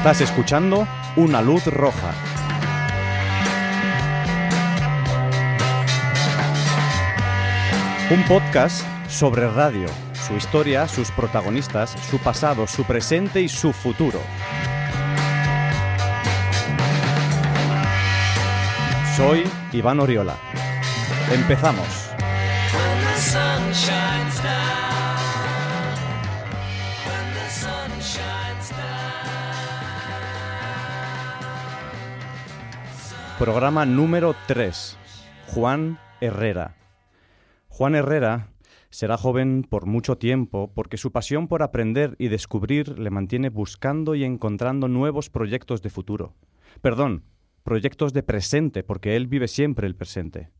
Estás escuchando Una Luz Roja. Un podcast sobre radio, su historia, sus protagonistas, su pasado, su presente y su futuro. Soy Iván Oriola. Empezamos. Programa número 3. Juan Herrera. Juan Herrera será joven por mucho tiempo porque su pasión por aprender y descubrir le mantiene buscando y encontrando nuevos proyectos de futuro. Perdón, proyectos de presente, porque él vive siempre el presente.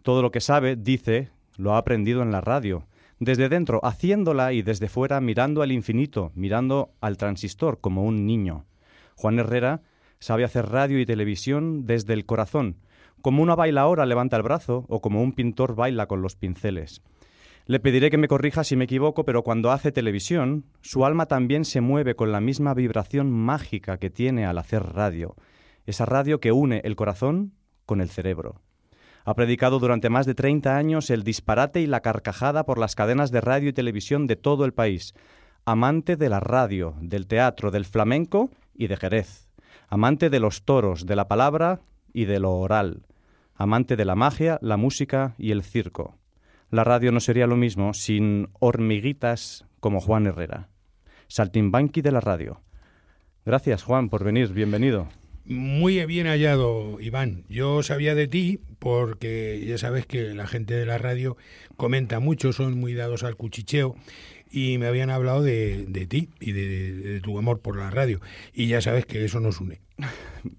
Todo lo que sabe, dice, lo ha aprendido en la radio, desde dentro, haciéndola y desde fuera, mirando al infinito, mirando al transistor como un niño. Juan Herrera sabe hacer radio y televisión desde el corazón, como una bailaora levanta el brazo o como un pintor baila con los pinceles. Le pediré que me corrija si me equivoco, pero cuando hace televisión, su alma también se mueve con la misma vibración mágica que tiene al hacer radio, esa radio que une el corazón con el cerebro. Ha predicado durante más de 30 años el disparate y la carcajada por las cadenas de radio y televisión de todo el país. Amante de la radio, del teatro, del flamenco y de Jerez amante de los toros, de la palabra y de lo oral, amante de la magia, la música y el circo. La radio no sería lo mismo sin hormiguitas como Juan Herrera. Saltimbanqui de la radio. Gracias, Juan, por venir. Bienvenido. Muy bien hallado, Iván. Yo sabía de ti porque ya sabes que la gente de la radio comenta mucho, son muy dados al cuchicheo y me habían hablado de, ti y de, tu amor por la radio. Y ya sabes que eso nos une.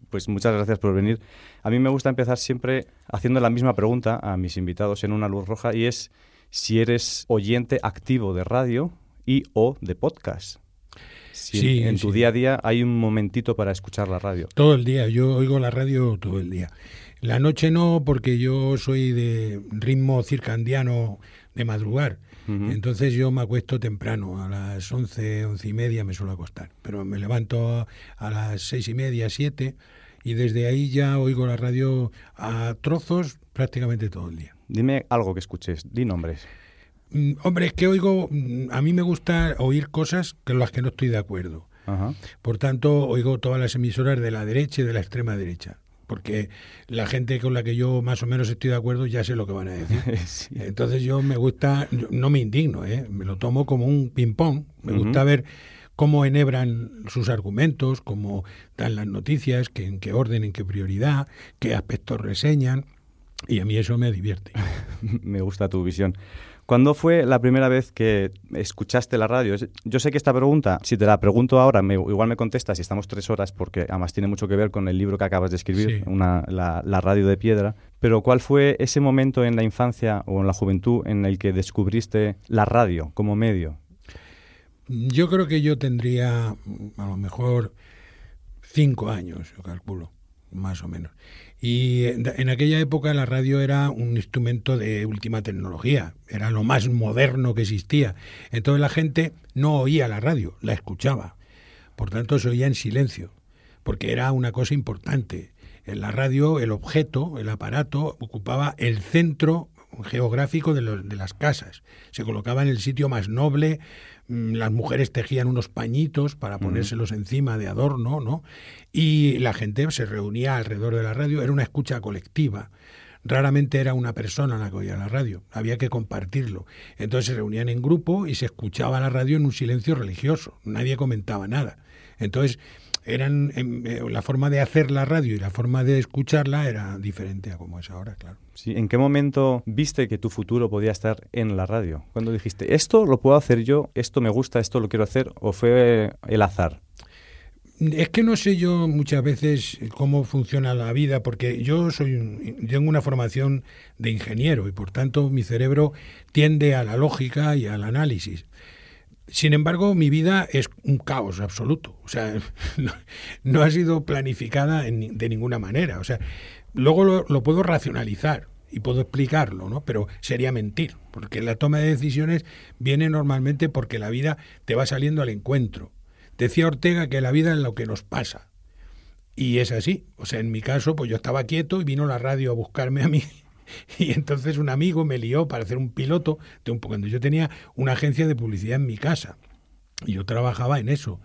Pues muchas gracias por venir. A mí me gusta empezar siempre haciendo la misma pregunta a mis invitados en una luz roja y es si eres oyente activo de radio y o de podcast. Si sí, en, tu día a día hay un momentito para escuchar la radio. Todo el día, yo oigo la radio todo el día. La noche no, porque yo soy de ritmo circandiano de madrugar. Entonces yo me acuesto temprano, a las once, once y media me suelo acostar, pero me levanto a las seis y media, siete, y desde ahí ya oigo la radio a trozos prácticamente todo el día. Dime algo que escuches, di nombres. Mm, hombre, es que oigo, mm, a mí me gusta oír cosas con las que no estoy de acuerdo. Por tanto, oigo todas las emisoras de la derecha y de la extrema derecha porque la gente con la que yo más o menos estoy de acuerdo ya sé lo que van a decir. Entonces yo me gusta, no me indigno, ¿eh? me lo tomo como un ping-pong, me gusta ver cómo enhebran sus argumentos, cómo dan las noticias, que, en qué orden, en qué prioridad, qué aspectos reseñan, y a mí eso me divierte. me gusta tu visión. ¿Cuándo fue la primera vez que escuchaste la radio? Yo sé que esta pregunta, si te la pregunto ahora, me, igual me contestas si estamos tres horas, porque además tiene mucho que ver con el libro que acabas de escribir, la, la radio de piedra. Pero ¿cuál fue ese momento en la infancia o en la juventud en el que descubriste la radio como medio? Yo creo que yo tendría a lo mejor cinco años, yo calculo, más o menos. Y en aquella época la radio era un instrumento de última tecnología, era lo más moderno que existía. Entonces la gente no oía la radio, la escuchaba. Por tanto se oía en silencio, porque era una cosa importante. En la radio el objeto, el aparato, ocupaba el centro geográfico de, de las casas. Se colocaba en el sitio más noble, las mujeres tejían unos pañitos para ponérselos encima de adorno, ¿no? Y la gente se reunía alrededor de la radio, era una escucha colectiva. Raramente era una persona la que oía la radio, había que compartirlo. Entonces se reunían en grupo y se escuchaba la radio en un silencio religioso, nadie comentaba nada. Entonces, eran em, eh, la forma de hacer la radio y la forma de escucharla era diferente a como es ahora, claro. Sí, ¿en qué momento viste que tu futuro podía estar en la radio? Cuando dijiste, esto lo puedo hacer yo, esto me gusta, esto lo quiero hacer, o fue el azar? Es que no sé yo muchas veces cómo funciona la vida, porque yo soy tengo una formación de ingeniero y por tanto mi cerebro tiende a la lógica y al análisis. Sin embargo, mi vida es un caos absoluto. O sea, no, ha sido planificada de ninguna manera. O sea, luego lo, puedo racionalizar y puedo explicarlo, ¿no? Pero sería mentir, porque la toma de decisiones viene normalmente porque la vida te va saliendo al encuentro Decía Ortega que la vida es lo que nos pasa. Y es así. O sea, en mi caso, pues yo estaba quieto y vino la radio a buscarme a mí. Y entonces un amigo me lió para hacer un piloto de un cuando yo tenía una agencia de publicidad en mi casa. Y yo trabajaba en eso.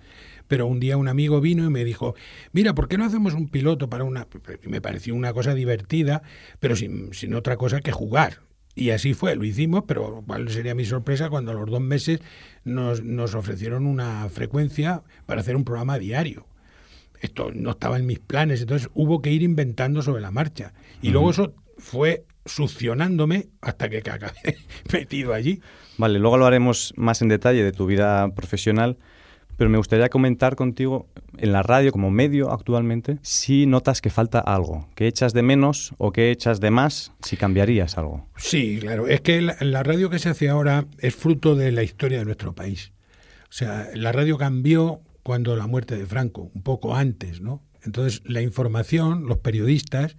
Pero un día un amigo vino y me dijo, mira, ¿por qué no hacemos un piloto para una... Me pareció una cosa divertida, pero sin, sin otra cosa que jugar. Y así fue, lo hicimos, pero cuál sería mi sorpresa cuando a los dos meses nos, nos ofrecieron una frecuencia para hacer un programa diario esto no estaba en mis planes, entonces hubo que ir inventando sobre la marcha. Y luego eso fue succionándome hasta que acabé metido allí. Vale, luego lo haremos más en detalle de tu vida profesional, pero me gustaría comentar contigo en la radio como medio actualmente si notas que falta algo, que echas de menos o que echas de más, si cambiarías algo. Sí, claro, es que la, la radio que se hace ahora es fruto de la historia de nuestro país. O sea, la radio cambió cuando la muerte de Franco, un poco antes, ¿no? Entonces, la información, los periodistas,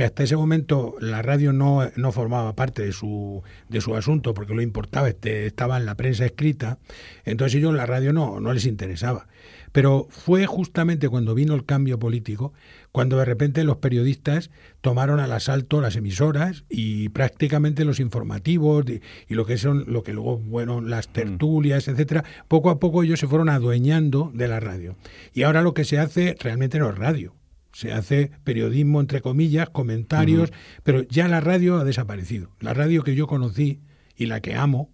que hasta ese momento la radio no, no formaba parte de su, de su asunto, porque lo importaba, este, estaba en la prensa escrita, entonces ellos la radio no, no les interesaba. Pero fue justamente cuando vino el cambio político, cuando de repente los periodistas tomaron al asalto las emisoras y prácticamente los informativos y, lo que son lo que luego bueno las mm. tertulias, etcétera, poco a poco ellos se fueron adueñando de la radio. Y ahora lo que se hace realmente no es radio. Se hace periodismo entre comillas, comentarios, pero ya la radio ha desaparecido. La radio que yo conocí y la que amo,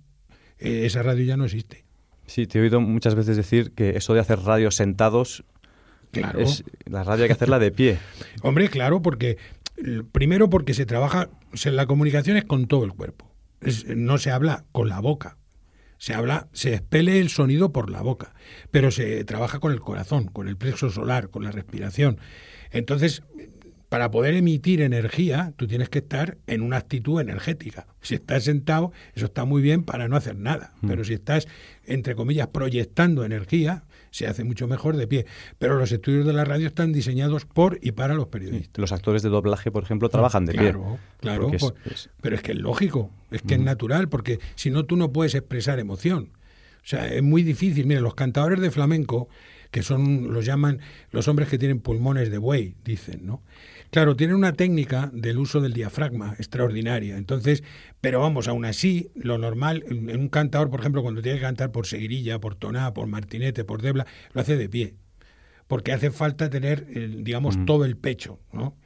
eh, esa radio ya no existe. Sí, te he oído muchas veces decir que eso de hacer radio sentados, claro. es, la radio hay que hacerla de pie. Hombre, claro, porque primero porque se trabaja, la comunicación es con todo el cuerpo, no se habla con la boca, se habla, se expele el sonido por la boca, pero se trabaja con el corazón, con el plexo solar, con la respiración. Entonces, para poder emitir energía, tú tienes que estar en una actitud energética. Si estás sentado, eso está muy bien para no hacer nada. Mm. Pero si estás, entre comillas, proyectando energía, se hace mucho mejor de pie. Pero los estudios de la radio están diseñados por y para los periodistas. Los actores de doblaje, por ejemplo, trabajan de pie. Claro, claro. Pero es que es lógico, es que es mm. natural, porque si no, tú no puedes expresar emoción. O sea, es muy difícil. Mira, los cantadores de flamenco, que son, los llaman los hombres que tienen pulmones de buey, dicen, ¿no? Claro, tienen una técnica del uso del diafragma extraordinaria. Entonces, pero vamos, aún así, lo normal, en un cantador, por ejemplo, cuando tiene que cantar por seguirilla, por toná, por martinete, por debla, lo hace de pie. Porque hace falta tener, digamos, todo el pecho, ¿no?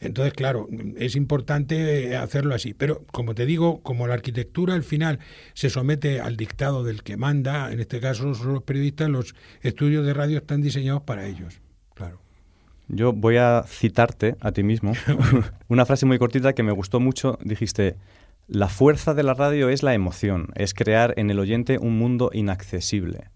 Entonces, claro, es importante eh, hacerlo así. Pero, como te digo, como la arquitectura al final se somete al dictado del que manda, en este caso son los periodistas, los estudios de radio están diseñados para ellos. Claro. Yo voy a citarte a ti mismo una frase muy cortita que me gustó mucho. Dijiste, la fuerza de la radio es la emoción, es crear en el oyente un mundo inaccesible.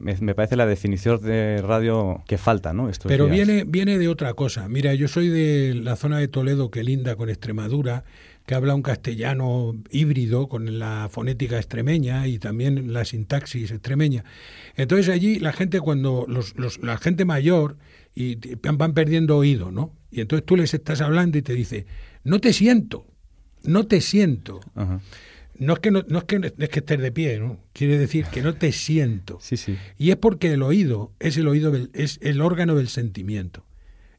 Me, parece la definición de radio que falta, ¿no? Pero viene, viene de otra cosa. Mira, yo soy de la zona de Toledo que linda con Extremadura, que habla un castellano híbrido con la fonética extremeña y también la sintaxis extremeña. Entonces allí la gente cuando los, la gente mayor y van perdiendo oído, ¿no? Y entonces tú les estás hablando y te dice, no te siento, no te siento. No es que no, es que es que estés de pie, ¿no? Quiere decir que no te siento. Sí, sí. Y es porque el oído es el oído es el órgano del sentimiento.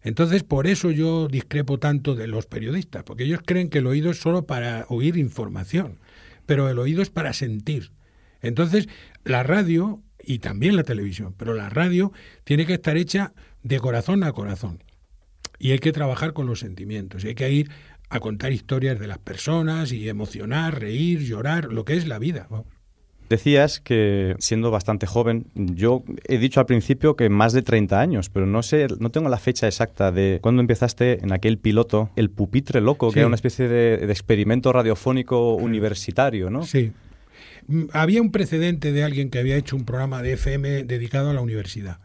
Entonces, por eso yo discrepo tanto de los periodistas, porque ellos creen que el oído es solo para oír información, pero el oído es para sentir. Entonces, la radio y también la televisión, pero la radio tiene que estar hecha de corazón a corazón. Y hay que trabajar con los sentimientos, y hay que ir a contar historias de las personas y emocionar, reír, llorar, lo que es la vida. Decías que siendo bastante joven, yo he dicho al principio que más de 30 años, pero no sé, no tengo la fecha exacta de cuándo empezaste en aquel piloto, el pupitre loco, que era una especie de, de experimento radiofónico universitario, ¿no? Sí. Mm, había un precedente de alguien que había hecho un programa de FM dedicado a la universidad.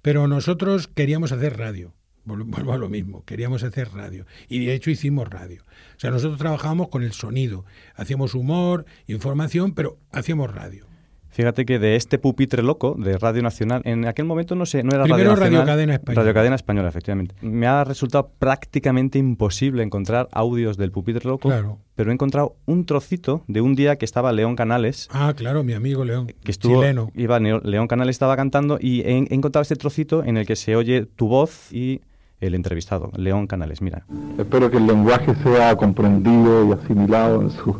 Pero nosotros queríamos hacer radio. Vuelvo a lo mismo, queríamos hacer radio. Y de hecho hicimos radio. O sea, nosotros trabajábamos con el sonido. Hacíamos humor, información, pero hacíamos radio. Fíjate que de este pupitre loco de Radio Nacional, en aquel momento no sé, no era Primero Radio Nacional. Radio Cadena Española. Radio Cadena Española, efectivamente. Me ha resultado prácticamente imposible encontrar audios del pupitre loco, Claro. pero he encontrado un trocito de un día que estaba León Canales, Ah, claro, mi amigo León. que estuvo, Chileno. iba León Canales estaba cantando y he, he encontrado este trocito en el que se oye tu voz y el entrevistado, León Canales, mira. Espero que el lenguaje sea comprendido y asimilado en su,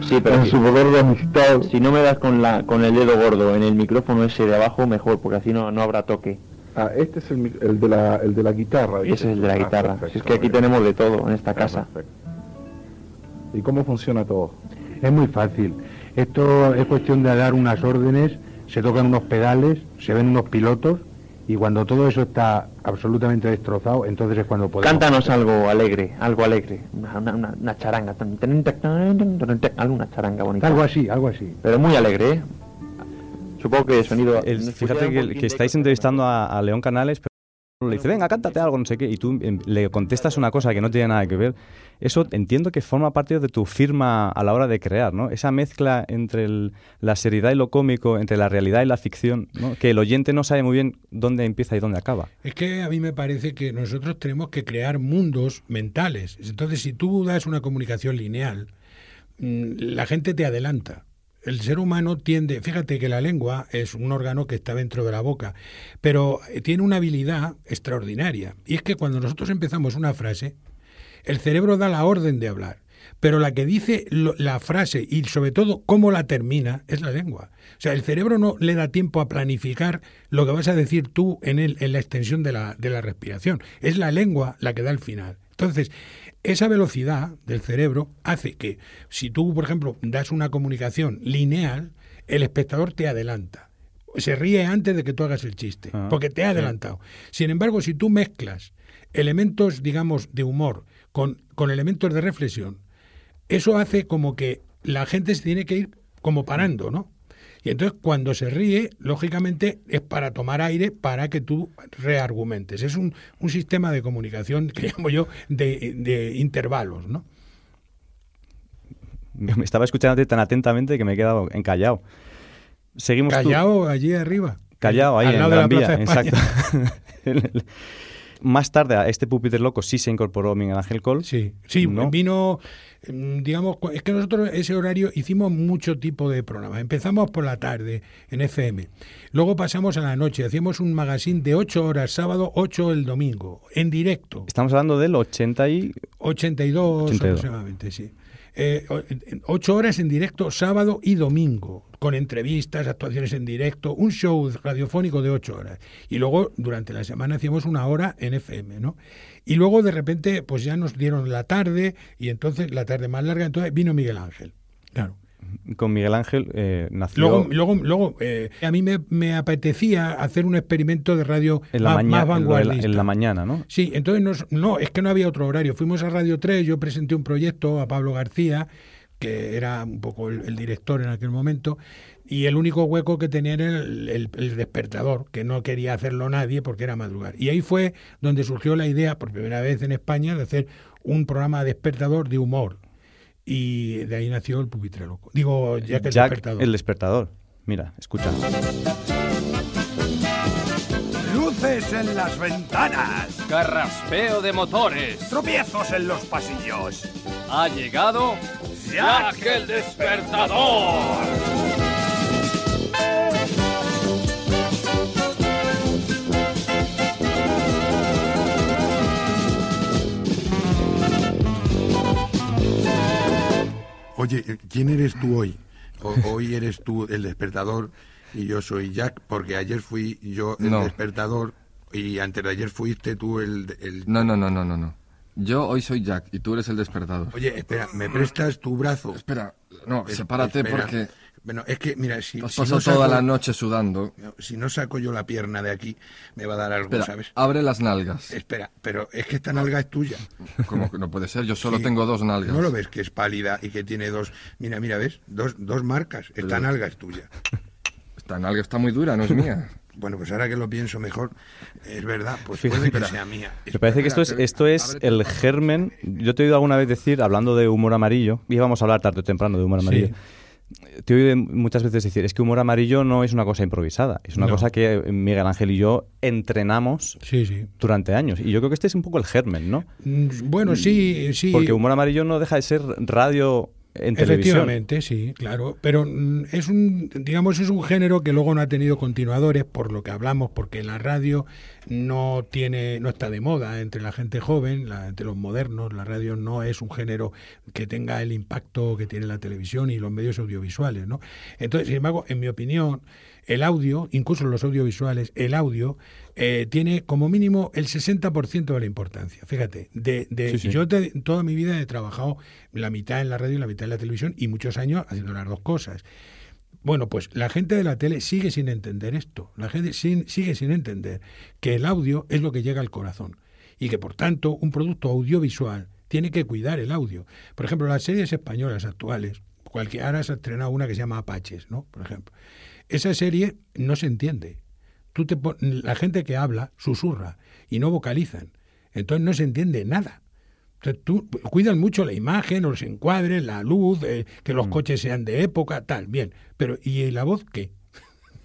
Sí, pero en si, su poder de amistad. si no me das con, la, con el dedo gordo en el micrófono ese de abajo, mejor, porque así no, no habrá toque. Ah, este es el, el de la, el de la guitarra. Ese es el de la Ah, guitarra. perfecto, Si es que aquí perfecto. tenemos de todo en esta Ah, casa. perfecto. ¿Y cómo funciona todo? Es muy fácil. Esto es cuestión de dar unas órdenes, se tocan unos pedales, se ven unos pilotos y cuando todo eso está absolutamente destrozado, entonces es cuando podemos... Cántanos algo alegre, algo alegre. Una, una, una- charanga. tan, tan, tan, tan, tan, tan, tan, Alguna charanga bonita. Algo así, algo así. Pero muy alegre, ¿eh? Supongo que sonido... El- fíjate que, que estáis entrevistando a, a León Canales, pero le dice, venga, cántate algo, no sé qué, y tú em, le contestas una cosa que no tiene nada que ver. Eso entiendo que forma parte de tu firma a la hora de crear, ¿no? Esa mezcla entre el- la seriedad y lo cómico, entre la realidad y la ficción, ¿no? Que el oyente no sabe muy bien dónde empieza y dónde acaba. Es que a mí me parece que nosotros tenemos que crear mundos mentales. Entonces, si tú das una comunicación lineal, mm, la gente te adelanta. El ser humano tiende, fíjate que la lengua es un órgano que está dentro de la boca, pero eh, tiene una habilidad extraordinaria. Y es que cuando nosotros empezamos una frase, el cerebro da la orden de hablar, pero la que dice lo- la frase y sobre todo cómo la termina es la lengua. O sea, el cerebro no le da tiempo a planificar lo que vas a decir tú en, el, en la extensión de la, de la respiración. Es la lengua la que da el final. Entonces, esa velocidad del cerebro hace que si tú, por ejemplo, das una comunicación lineal, el espectador te adelanta. Se ríe antes de que tú hagas el chiste, Ah, porque te ha sí. adelantado. Sin embargo, si tú mezclas elementos, digamos, de humor con, con elementos de reflexión, eso hace como que la gente se tiene que ir como parando, ¿no? Y entonces cuando se ríe, lógicamente es para tomar aire para que tú reargumentes. Es un, un sistema de comunicación que llamo yo de, de intervalos, ¿no? Me estaba escuchándote tan atentamente que me he quedado encallado. Seguimos tú- Callao allí arriba. Callao, ahí al en lado de Gran la Vía, Plaza España. exacto. Más tarde a este pupitre loco sí se incorporó Miguel Ángel Col. Sí, sí, ¿no? vino, mm, digamos, es que nosotros ese horario hicimos mucho tipo de programas. Empezamos por la tarde en FM, luego pasamos a la noche, hacíamos un magazine de 8 horas, sábado, 8 el domingo, en directo, Estamos hablando del 80 y... 82, 82. aproximadamente, sí. Eh, ocho horas en directo, sábado y domingo, con entrevistas, actuaciones en directo, un show radiofónico de ocho horas. Y luego, durante la semana, hacíamos una hora en FM, ¿no? Y luego, de repente, pues ya nos dieron la tarde, y entonces, la tarde más larga, entonces vino Miguel Ángel. Claro. Con Miguel Ángel eh, nació Luego, luego, luego eh, a mí me, me apetecía hacer un experimento de radio en, la más, en la- vanguardista. en la mañana, ¿no? Sí, entonces nos- no, es que no había otro horario. Fuimos a Radio 3, yo presenté un proyecto a Pablo García, que era un poco el, el director en aquel momento, y el único hueco que tenía era el, el- el despertador, que no quería hacerlo nadie porque era madrugar. Y ahí fue donde surgió la idea, por primera vez en España, de hacer un programa despertador de humor. Y de ahí nació el pupitre loco. Digo, ya que el Jack, despertador. el despertador. Mira, escucha. Luces en las ventanas, Carraspeo de motores. tropiezos en los pasillos. Ha llegado Jack el Despertador. Oye, ¿quién eres tú hoy? O- hoy eres tú el despertador y yo soy Jack, porque ayer fui yo el No. despertador y antes de ayer fuiste tú el, el- No, no, no, no, no, no. Yo hoy soy Jack y tú eres el despertador. Oye, espera, ¿me prestas tu brazo? Espera, no, Es- sepárate espera. porque Bueno, es que, mira, si, has si no saco, toda la noche sudando. si no saco yo la pierna de aquí, me va a dar algo, Espera, ¿sabes? abre las nalgas. Espera, pero es que esta nalga es tuya. Como que no puede ser, yo solo Sí. tengo dos nalgas. ¿No lo ves que es pálida y que tiene dos... Mira, mira, ¿ves? Dos, dos marcas. Esta Pero- nalga es tuya. Esta nalga está muy dura, no es mía. Bueno, pues ahora que lo pienso mejor, es verdad, pues Fíjate, puede que sea mía. Me parece que esto es, esto es el germen. Yo te he oído alguna vez decir, hablando de humor amarillo, y vamos a hablar tarde o temprano de humor Sí. Te oído muchas veces decir, es que humor amarillo no es una cosa improvisada, es una No. cosa que Miguel Ángel y yo entrenamos Sí, sí. durante años. Y yo creo que este es un poco el germen, ¿no? Mm, Bueno, sí, sí. Porque humor amarillo no deja de ser radio Efectivamente, sí, claro. Pero mm, es un, digamos, es un género que luego no ha tenido continuadores, por lo que hablamos, porque la radio no tiene, no está de moda entre la gente joven, la- entre los modernos. La radio no es un género que tenga el impacto que tiene la televisión y los medios audiovisuales, ¿no? Entonces, sin embargo, en mi opinión, el audio, incluso los audiovisuales, el audio eh, tiene como mínimo el 60% de la importancia. Fíjate, de, de- Sí, sí. yo te- toda mi vida he trabajado la mitad en la radio y la mitad en la televisión y muchos años haciendo las dos cosas. Bueno, pues la gente de la tele sigue sin entender esto. La gente sin- sigue sin entender que el audio es lo que llega al corazón y que por tanto un producto audiovisual tiene que cuidar el audio. Por ejemplo, las series españolas actuales, cualquier, ahora se ha estrenado una que se llama Apaches, ¿no? Por ejemplo. Esa serie no se entiende. Tú te pon- la gente que habla susurra y no vocalizan. Entonces no se entiende nada. Entonces, tú cuidan mucho la imagen, los encuadres, la luz, eh, que Mm. los coches sean de época, tal, bien. Pero ¿y la voz qué?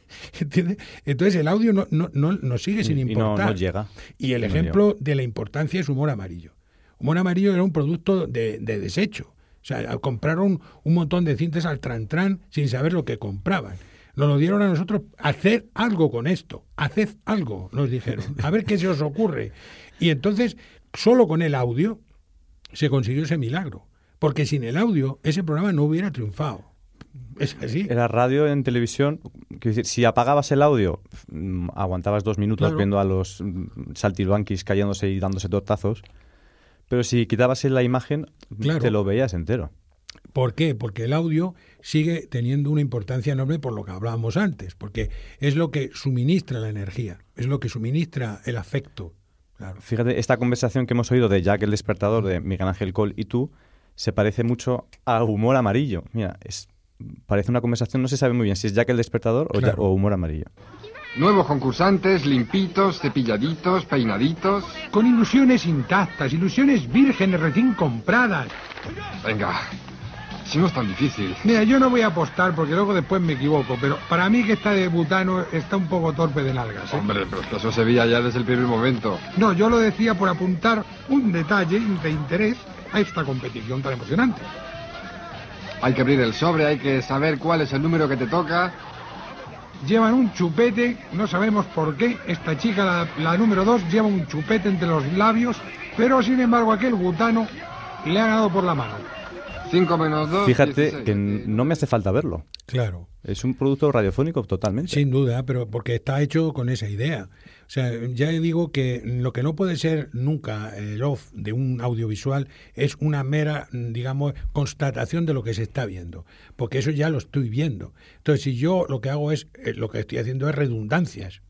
¿Entiendes? Entonces el audio no, no, no, no sigue sin Y no- importar. llega. Y el ejemplo de la importancia es humor amarillo. Humor amarillo era un producto de, de desecho. O sea, compraron un montón de cintas al tran-tran sin saber lo que compraban. Nos lo dieron a nosotros, haced algo con esto, haced algo, nos dijeron, a ver qué se os ocurre. Y entonces, solo con el audio se consiguió ese milagro. Porque sin el audio, ese programa no hubiera triunfado. Es así. Era radio en televisión. Quiero decir, si apagabas el audio, mm, aguantabas dos minutos Claro. viendo a los mm, saltilbanquis cayéndose y dándose tortazos. Pero si quitabas la imagen, Claro. te lo veías entero. ¿Por qué? Porque el audio sigue teniendo una importancia enorme por lo que hablábamos antes, porque es lo que suministra la energía, es lo que suministra el afecto. Claro. Fíjate, esta conversación que hemos oído de Jack el Despertador, de Miguel Ángel Cole y tú, se parece mucho a humor amarillo. Mira, es, parece una conversación, no se sabe muy bien si es Jack el Despertador o, Claro. Ya- o humor amarillo. Nuevos concursantes, limpitos, cepilladitos, peinaditos. Con ilusiones intactas, ilusiones vírgenes recién compradas. Venga, si no es tan difícil. Mira, yo no voy a apostar porque luego después me equivoco, pero para mí que está de butano está un poco torpe de nalgas. ¿eh? Hombre, pero eso se veía ya desde el primer momento. No, yo lo decía por apuntar un detalle de interés a esta competición tan emocionante. Hay que abrir el sobre, hay que saber cuál es el número que te toca. Llevan un chupete, no sabemos por qué. Esta chica, la, la número dos, lleva un chupete entre los labios, pero sin embargo aquel butano le ha ganado por la mano. 5 menos 2. Fíjate que no me hace falta verlo. Claro. Es un producto radiofónico totalmente. Sin duda, pero porque está hecho con esa idea. O sea, ya digo que lo que no puede ser nunca el off de un audiovisual es una mera, digamos, constatación de lo que se está viendo, porque eso ya lo estoy viendo. Entonces, si yo lo que hago es, eh, lo que estoy haciendo es redundancias.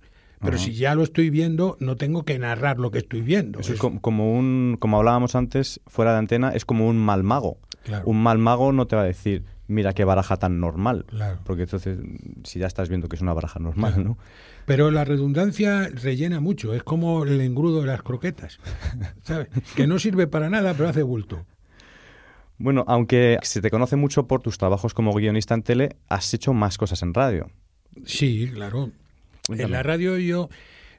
Pero si ya lo estoy viendo, no tengo que narrar lo que estoy viendo. Eso es Es- com- como un, como hablábamos antes, fuera de antena, es como un mal mago. Claro. Un mal mago no te va a decir, mira qué baraja tan normal. Claro. Porque entonces, si ya estás viendo que es una baraja normal, Claro. ¿no? Pero la redundancia rellena mucho, es como el engrudo de las croquetas, ¿sabes? Que no sirve para nada, pero hace bulto. Bueno, aunque se te conoce mucho por tus trabajos como guionista en tele, has hecho más cosas en radio. Sí, claro. En la radio yo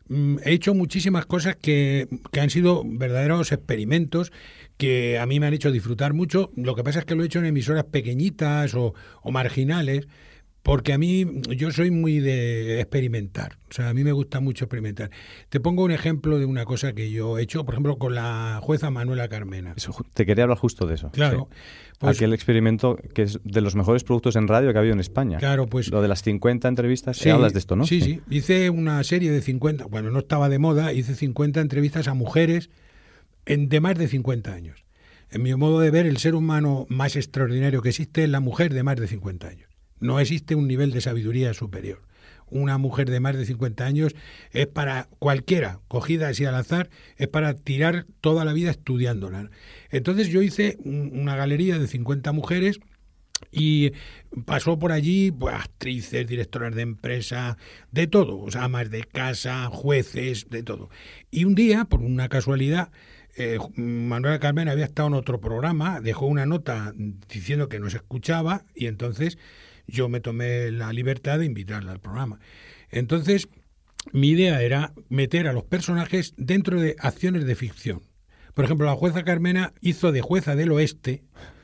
mm, he hecho muchísimas cosas que, que han sido verdaderos experimentos que a mí me han hecho disfrutar mucho. Lo que pasa es que lo he hecho en emisoras pequeñitas o, o marginales, porque a mí yo soy muy de experimentar. O sea, a mí me gusta mucho experimentar. Te pongo un ejemplo de una cosa que yo he hecho, por ejemplo, con la jueza Manuela Carmena. Eso te quería hablar justo de eso. Claro. sí. Pues- Aquel experimento que es de los mejores productos en radio que ha habido en España. Claro, pues- Lo de las 50 entrevistas, Sí, hablas de esto, ¿no? Sí, sí, Hice una serie de 50, bueno, no estaba de moda, hice 50 entrevistas a mujeres en, de más de 50 años. En mi modo de ver, el ser humano más extraordinario que existe es la mujer de más de 50 años. No existe un nivel de sabiduría superior. Una mujer de más de 50 años es para cualquiera, cogida así al azar, es para tirar toda la vida estudiándola. Entonces yo hice un- una galería de 50 mujeres y pasó por allí pues, actrices, directoras de empresa, de todo, o sea, amas de casa, jueces, de todo. Y un día, por una casualidad, eh, Manuela Carmena había estado en otro programa, dejó una nota diciendo que nos escuchaba y entonces yo me tomé la libertad de invitarla al programa. Entonces, mi idea era meter a los personajes dentro de acciones de ficción. Por ejemplo, la jueza Carmena hizo de jueza del oeste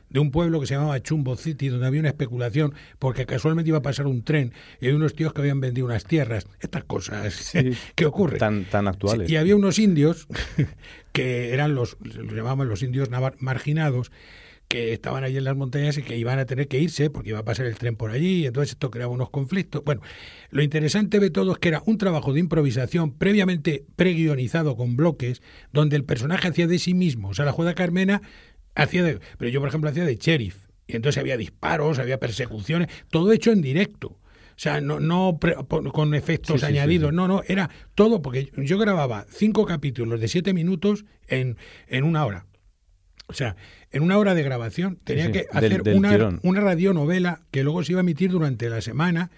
de un pueblo que se llamaba Chumbo City, donde había una especulación, porque casualmente iba a pasar un tren y había unos tíos que habían vendido unas tierras. Estas cosas que ocurren. Tan, tan actuales. y había unos indios que eran los, los llamaban los indios marginados, que estaban allí en las montañas y que iban a tener que irse porque iba a pasar el tren por allí y entonces esto creaba unos conflictos. Bueno, lo interesante de todo es que era un trabajo de improvisación previamente preguionizado con bloques donde el personaje hacía de sí mismo. O sea, la juega Carmena hacía de... Pero yo, por ejemplo, hacía de sheriff. Y entonces había disparos, había persecuciones, todo hecho en directo. O sea, no, no con efectos añadidos, no, no, era todo, porque yo grababa cinco capítulos de siete minutos en, en una hora. O sea, en una hora de grabación tenía que hacer una, una radionovela que luego se iba a emitir durante la semana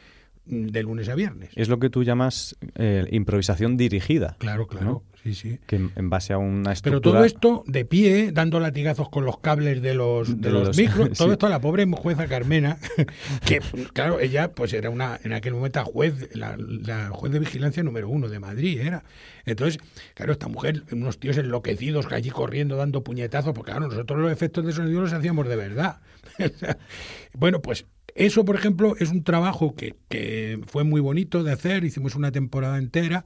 de lunes a viernes. Es lo que tú llamas eh, improvisación dirigida. Claro, claro. Sí, sí. Que en base a una estructura... Pero todo esto de pie, dando latigazos con los cables de los, de, los, micros, todo esto a la pobre jueza Carmena, que claro, ella pues era una, en aquel momento juez, la, la juez de vigilancia número uno de Madrid, era. Entonces, claro, esta mujer, unos tíos enloquecidos allí corriendo, dando puñetazos, porque claro, nosotros los efectos de sonido los hacíamos de verdad. bueno, pues eso, por ejemplo, es un trabajo que, que fue muy bonito de hacer, hicimos una temporada entera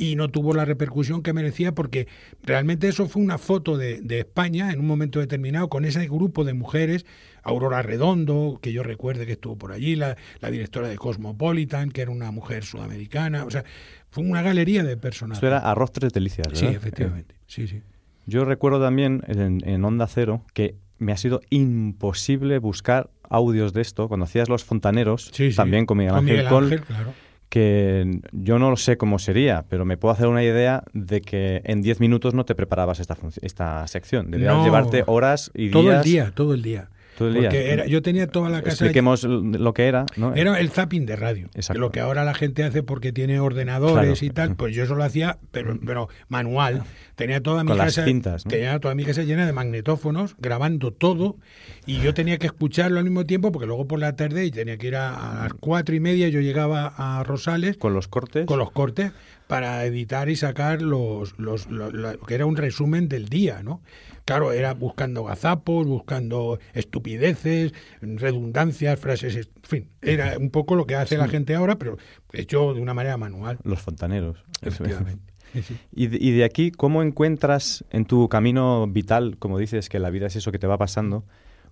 y no tuvo la repercusión que merecía porque realmente eso fue una foto de, de, España en un momento determinado con ese grupo de mujeres, Aurora Redondo, que yo recuerde que estuvo por allí, la, la directora de Cosmopolitan, que era una mujer sudamericana, o sea, fue una galería de personajes. Eso era Arroz Tres Delicias, ¿verdad? Sí, efectivamente, sí, sí. Yo recuerdo también en, en Onda Cero que me ha sido imposible buscar audios de esto cuando hacías Los Fontaneros, sí, sí. también con Miguel Con Ángel, Col, claro. que yo no sé cómo sería, pero me puedo hacer una idea de que en 10 minutos no te preparabas esta, esta sección. Debías No. llevarte horas y Todo el días. día, todo el día. Todo el día. Porque era, yo tenía toda la casa... Expliquemos lo que era, ¿no? Era el zapping de radio. Exacto. Lo que ahora la gente hace porque tiene ordenadores Claro. y tal, pues yo eso lo hacía, pero, pero manual. Tenía toda mi Con las casa, cintas, ¿no? tenía toda mi casa llena de magnetófonos, grabando todo, y yo tenía que escucharlo al mismo tiempo, porque luego por la tarde y tenía que ir a, a las cuatro y media, yo llegaba a Rosales Con los cortes. con los cortes para editar y sacar los, los, lo- lo que era un resumen del día, ¿no? Claro, era buscando gazapos, buscando estupideces, redundancias, frases, en fin, era un poco lo que hace la gente ahora, pero hecho de una manera manual. Los fontaneros. Efectivamente. Sí, sí. Y de, y de aquí, ¿cómo encuentras en tu camino vital, como dices, que la vida es eso que te va pasando,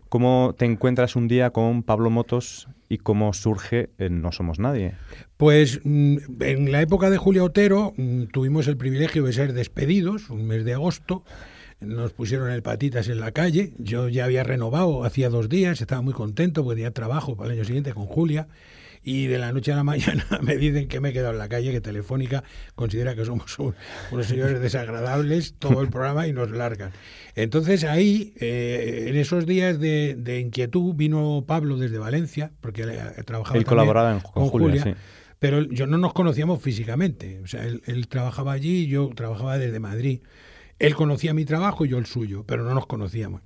cómo te encuentras un día con Pablo Motos y cómo surge en No Somos Nadie? Pues mm, en la época de Julia Otero mm, tuvimos el privilegio de ser despedidos, un mes de agosto. Nos pusieron el patitas en la calle. Yo ya había renovado hacía dos días, estaba muy contento porque tenía trabajo para el año siguiente con Julia. Y de la noche a la mañana me dicen que me he quedado en la calle, que Telefónica considera que somos un- unos señores desagradables todo el programa y nos largan. Entonces ahí, eh, en esos días de, de inquietud, vino Pablo desde Valencia, porque eh, trabajaba Él colaboraba en- con Julia, sí. pero yo no nos conocíamos físicamente. O sea, él, él trabajaba allí y yo trabajaba desde Madrid. Él conocía mi trabajo y yo el suyo, pero no nos conocíamos.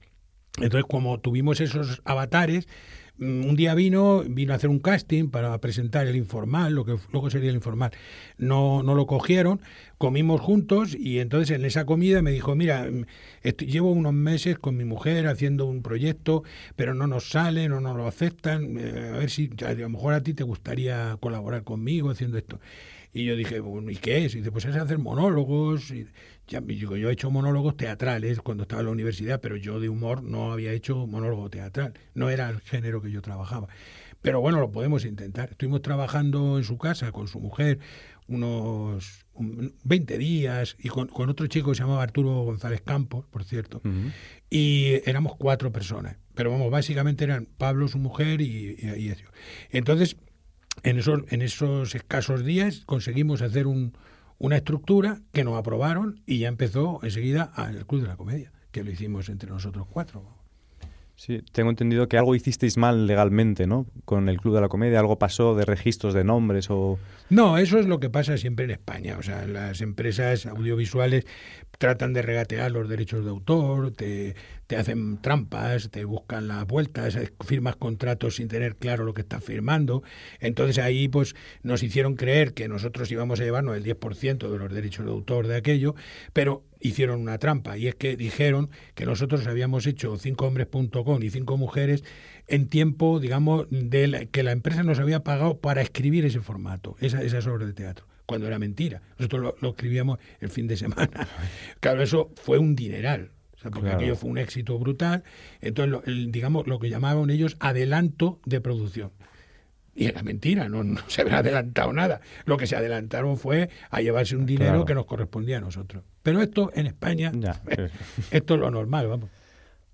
Entonces, como tuvimos esos avatares, mm, un día vino, vino a hacer un casting para presentar el informal, lo que luego sería el informal. No, no lo cogieron, comimos juntos y entonces en esa comida me dijo, mira, mm, llevo unos meses con mi mujer haciendo un proyecto, pero no nos sale, no nos lo aceptan, eh, a ver si a lo mejor a ti te gustaría colaborar conmigo haciendo esto. Y yo dije, bueno, ¿y qué es? Y dice, pues es hacer monólogos. Y ya, digo, yo he hecho monólogos teatrales cuando estaba en la universidad, pero yo de humor no había hecho monólogo teatral. No era el género que yo trabajaba. Pero bueno, lo podemos intentar. Estuvimos trabajando en su casa con su mujer unos un- 20 días y con, con otro chico que se llamaba Arturo González Campos, por cierto. Ujú. Y éramos cuatro personas. Pero vamos, básicamente eran Pablo, su mujer y, y, y eso. Entonces, en esos, en esos escasos días conseguimos hacer un, una estructura que nos aprobaron y ya empezó enseguida al Club de la Comedia, que lo hicimos entre nosotros cuatro. Sí, tengo entendido que algo hicisteis mal legalmente, ¿no? Con el Club de la Comedia, algo pasó de registros de nombres o... No, eso es lo que pasa siempre en España. O sea, las empresas audiovisuales tratan de regatear los derechos de autor, te, te hacen trampas, te buscan las vueltas, eh, firmas contratos sin tener claro lo que estás firmando. Entonces ahí pues nos hicieron creer que nosotros íbamos a llevarnos el 10% de los derechos de autor de aquello, pero hicieron una trampa y es que dijeron que nosotros habíamos hecho cincohombres.com y cinco mujeres en tiempo, digamos, de la- que la empresa nos había pagado para escribir ese formato, esa, esas obras de teatro, cuando era mentira. Nosotros lo, lo escribíamos el fin de semana. Claro, eso fue un dineral. O sea, porque Claro. aquello fue un éxito brutal. Entonces, lo- el- digamos, lo que llamaban ellos adelanto de producción. Y era mentira, no, no se había adelantado nada. Lo que se adelantaron fue a llevarse un dinero Claro. que nos correspondía a nosotros. Pero esto en España, Ya, esto es lo normal, vamos.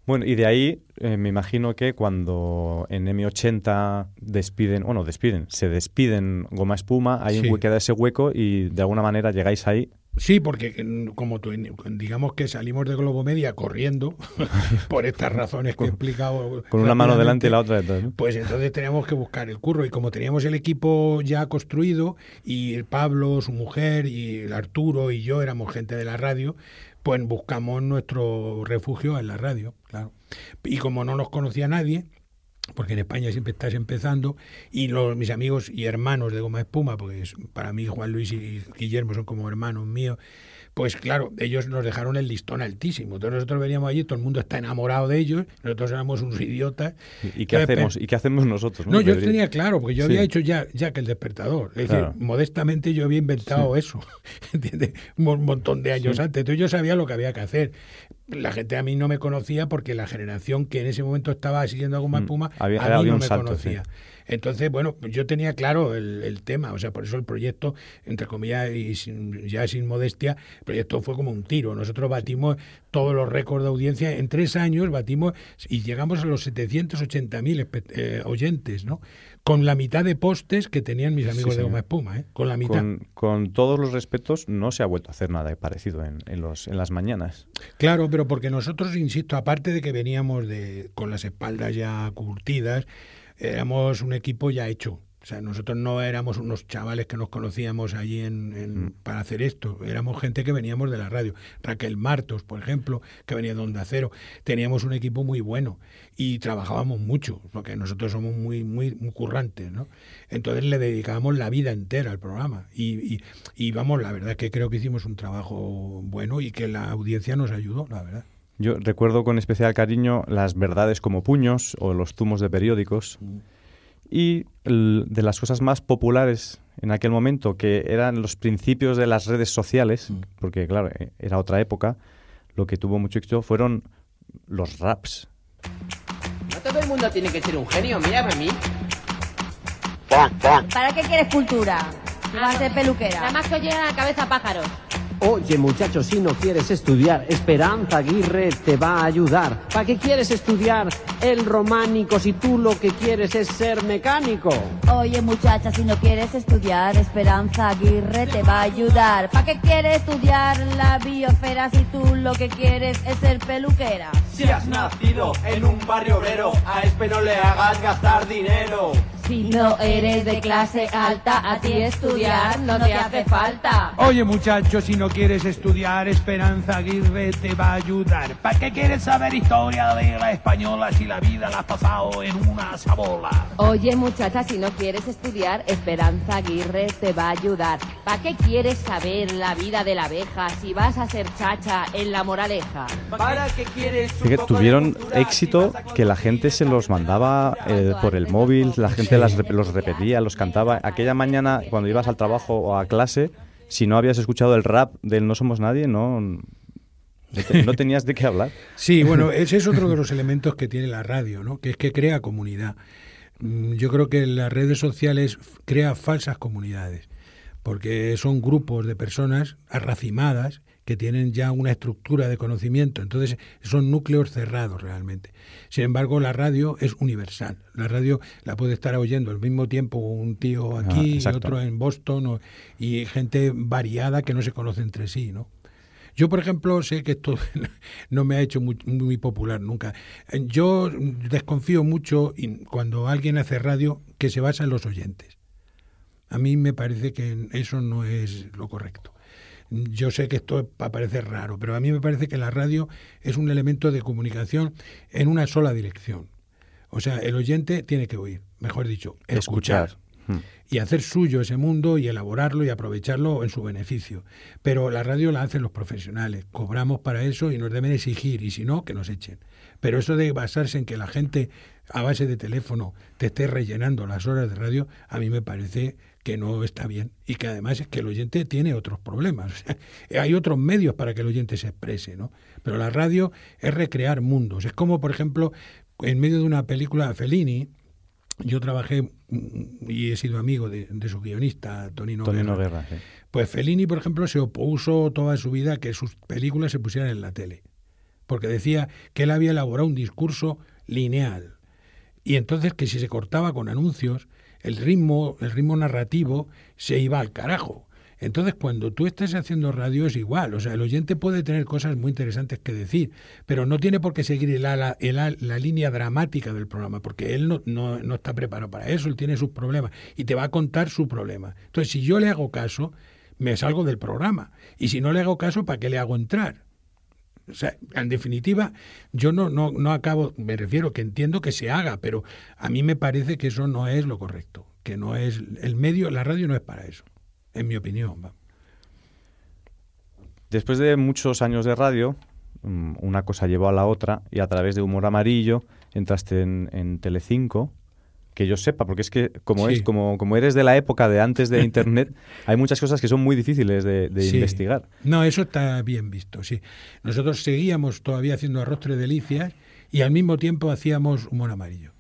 Bueno, y de ahí eh, me imagino que cuando en M80 despiden, bueno, despiden, se despiden Goma Espuma, hay Sí. un queda ese hueco y de alguna manera llegáis ahí. Sí, porque como tú, digamos que salimos de Globo Media corriendo, por estas razones que he explicado. Con una mano delante y la otra detrás. ¿no? Pues entonces teníamos que buscar el curro y como teníamos el equipo ya construido y el Pablo, su mujer y el Arturo y yo éramos gente de la radio, pues buscamos nuestro refugio en la radio, claro. Y como no nos conocía nadie, porque en España siempre estás empezando, y los, mis amigos y hermanos de Goma Espuma, porque es- para mí Juan Luis y Guillermo son como hermanos míos, pues claro, ellos nos dejaron el listón altísimo. Entonces nosotros veníamos allí, todo el mundo está enamorado de ellos, nosotros éramos unos idiotas. ¿Y qué hacemos? ¿Y qué hacemos nosotros? no, yo Debería- tenía claro, porque yo Sí. había hecho ya, ya que el despertador. Es Claro. decir, modestamente yo había inventado eso, ¿entiendes? Un mon- montón de años Sí. antes. Entonces yo sabía lo que había que hacer. La gente a mí no me conocía porque la generación que en ese momento estaba siguiendo a Goma Mm, había- a mí no me salto, conocía. sí. Entonces, bueno, yo tenía claro el, el tema, o sea, por eso el proyecto, entre comillas, y sin- ya sin modestia, el proyecto fue como un tiro. Nosotros batimos todos los récords de audiencia. En tres años batimos y llegamos a los 780.000 espe- eh, oyentes, ¿no? Con la mitad de postes que tenían mis amigos Sí, de Goma. Espuma, ¿eh? Con la mitad. Con, con todos los respetos, no se ha vuelto a hacer nada parecido en, en los, en las mañanas. Claro, pero porque nosotros, insisto, aparte de que veníamos de, con las espaldas ya curtidas, éramos un equipo ya hecho. O sea, nosotros no éramos unos chavales que nos conocíamos allí en, en- Mm. para hacer esto. Éramos gente que veníamos de la radio. Raquel Martos, por ejemplo, que venía de Onda Cero. Teníamos un equipo muy bueno y trabajábamos mucho, porque nosotros somos muy, muy, muy currantes, ¿no? Entonces le dedicábamos la vida entera al programa. Y, y, y vamos, la verdad es que creo que hicimos un trabajo bueno y que la audiencia nos ayudó, la verdad. Yo recuerdo con especial cariño las verdades como puños o los zumos de periódicos. Y el- de las cosas más populares en aquel momento, que eran los principios de las redes sociales, porque claro, eh, era otra época, lo que tuvo mucho éxito fueron los raps. No todo el mundo tiene que ser un genio, mírame a mí. ¿Para qué quieres cultura? Vas a ser peluquera. Nada más que oye a la cabeza pájaros. Oye, muchacho, si no quieres estudiar, Esperanza Aguirre te va a ayudar. ¿Para qué quieres estudiar el románico si tú lo que quieres es ser mecánico? Oye muchacha, si no quieres estudiar, Esperanza Aguirre te va a ayudar. ¿Para qué quieres estudiar la biosfera si tú lo que quieres es ser peluquera? Si has nacido en un barrio obrero, a Espe no le hagas gastar dinero. Si no eres de clase alta, a ti estudiar no te hace falta. Oye muchacho, si no quieres estudiar, Esperanza Aguirre te va a ayudar. ¿Para qué quieres saber historia de la española si la vida la has pasado en una sabola? Oye muchacha, si no quieres estudiar, Esperanza Aguirre te va a ayudar. ¿Para qué quieres saber la vida de la abeja si vas a ser chacha en la moraleja? ¿Para qué quieres tuvieron éxito que la gente se los mandaba eh, por el móvil, la gente los repetía, los cantaba. Aquella mañana, cuando ibas al trabajo o a clase, si no habías escuchado el rap del No Somos Nadie, no, no te- no tenías de qué hablar. Sí, bueno, ese es otro de los elementos que tiene la radio, ¿no? Que es que crea comunidad. Mm, Yo creo que las redes sociales f- crea falsas comunidades, porque son grupos de personas arracimadas que tienen ya una estructura de conocimiento, entonces son núcleos cerrados realmente. Sin embargo, la radio es universal. La radio la puede estar oyendo al mismo tiempo un tío Ah, aquí y otro en Boston o- y gente variada que no se conoce entre sí, ¿no? Yo, por ejemplo, sé que esto no me ha hecho muy, muy popular nunca. Yo desconfío mucho cuando alguien hace radio que se basa en los oyentes. A mí me parece que eso no es lo correcto. Yo sé que esto va a parecer raro, pero a mí me parece que la radio es un elemento de comunicación en una sola dirección. O sea, el oyente tiene que oír, mejor dicho, escuchar. Hmm. Y hacer suyo ese mundo y elaborarlo y aprovecharlo en su beneficio. Pero la radio la hacen los profesionales. Cobramos para eso y nos deben exigir. Y si no, que nos echen. Pero eso de basarse en que la gente a base de teléfono te esté rellenando las horas de radio, a mí me parece que no está bien y que además es que el oyente tiene otros problemas. hay otros medios para que el oyente se exprese, ¿no? Pero la radio es recrear mundos. Es como, por ejemplo, en medio de una película de Fellini, yo trabajé mm, y he sido amigo de, su guionista, Tonino, Tonino Guerra. Pues Fellini, por ejemplo, se opuso toda su vida a que sus películas se pusieran en la tele, porque decía que él había elaborado un discurso lineal y entonces que si se cortaba con anuncios, el ritmo, el ritmo narrativo se iba al carajo. Entonces, cuando tú estés haciendo radio es igual, o sea, el oyente puede tener cosas muy interesantes que decir, pero no tiene por qué seguir la, la, la, línea dramática del programa, porque él no, no, no está preparado para eso, él tiene sus problemas y te va a contar su problema. Entonces, si yo le hago caso, me salgo del programa, y si no le hago caso, ¿para qué le hago entrar? O sea, en definitiva, yo no, no, no acabo, me refiero que entiendo que se haga, pero a mí me parece que eso no es lo correcto, que no es el medio, la radio no es para eso en mi opinión. Después de muchos años de radio, mm, una cosa llevó a la otra y a través de Humor Amarillo entraste en, en Telecinco, que yo sepa, porque es que como es como, como eres de la época de antes de Internet, hay muchas cosas que son muy difíciles de, investigar. No, eso está bien visto, sí. Nosotros seguíamos todavía haciendo arrostre delicias y al mismo tiempo hacíamos Humor Amarillo,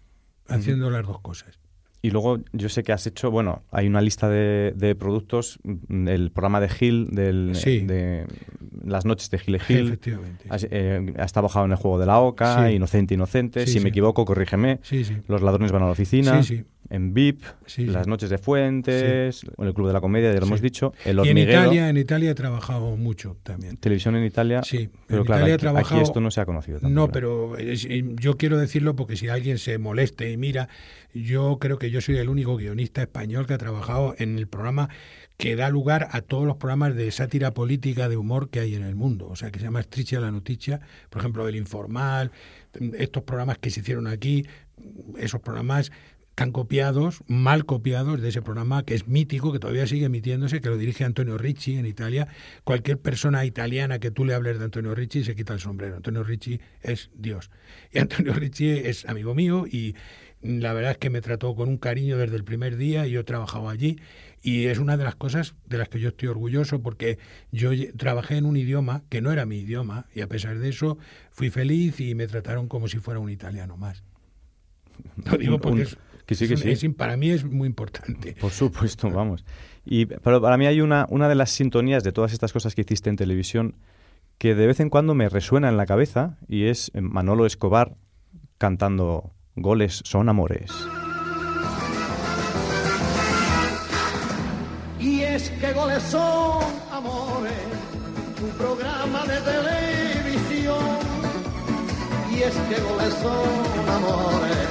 haciendo las dos cosas. Y luego yo sé que has hecho, bueno, hay una lista de, de productos, mm, el programa de Gil, del, de las noches de Gil y Gil. Efectivamente. Has, eh, está bajado en el juego de la OCA, Inocente, Inocente. si me equivoco, corrígeme. Los ladrones van a la oficina. En VIP, las noches de Fuentes, en el Club de la Comedia, ya lo hemos dicho. El y en Italia, en Italia he trabajado mucho también. Televisión en Italia. Sí, pero claro, aquí, esto no se ha conocido. no, pero yo quiero decirlo porque si alguien se moleste y mira, yo creo que yo soy el único guionista español que ha trabajado en el programa que da lugar a todos los programas de sátira política, de humor que hay en el mundo. O sea, que se llama Estricha la Noticia, por ejemplo, El Informal, estos programas que se hicieron aquí, esos programas tan copiados, mal copiados de ese programa que es mítico, que todavía sigue emitiéndose, que lo dirige Antonio Ricci en Italia. Cualquier persona italiana que tú le hables de Antonio Ricci se quita el sombrero. Antonio Ricci es Dios. Y Antonio Ricci es amigo mío y la verdad es que me trató con un cariño desde el primer día y yo he trabajado allí y es una de las cosas de las que yo estoy orgulloso porque yo trabajé en un idioma que no era mi idioma y a pesar de eso fui feliz y me trataron como si fuera un italiano más. Lo digo porque para mí es muy importante. Por supuesto, vamos. Y pero para mí hay una, una de las sintonías de todas estas cosas que hiciste en televisión que de vez en cuando me resuena en la cabeza y es Manolo Escobar cantando Goles son amores. Y es que goles son amores, un programa de televisión. Y es que goles son amores,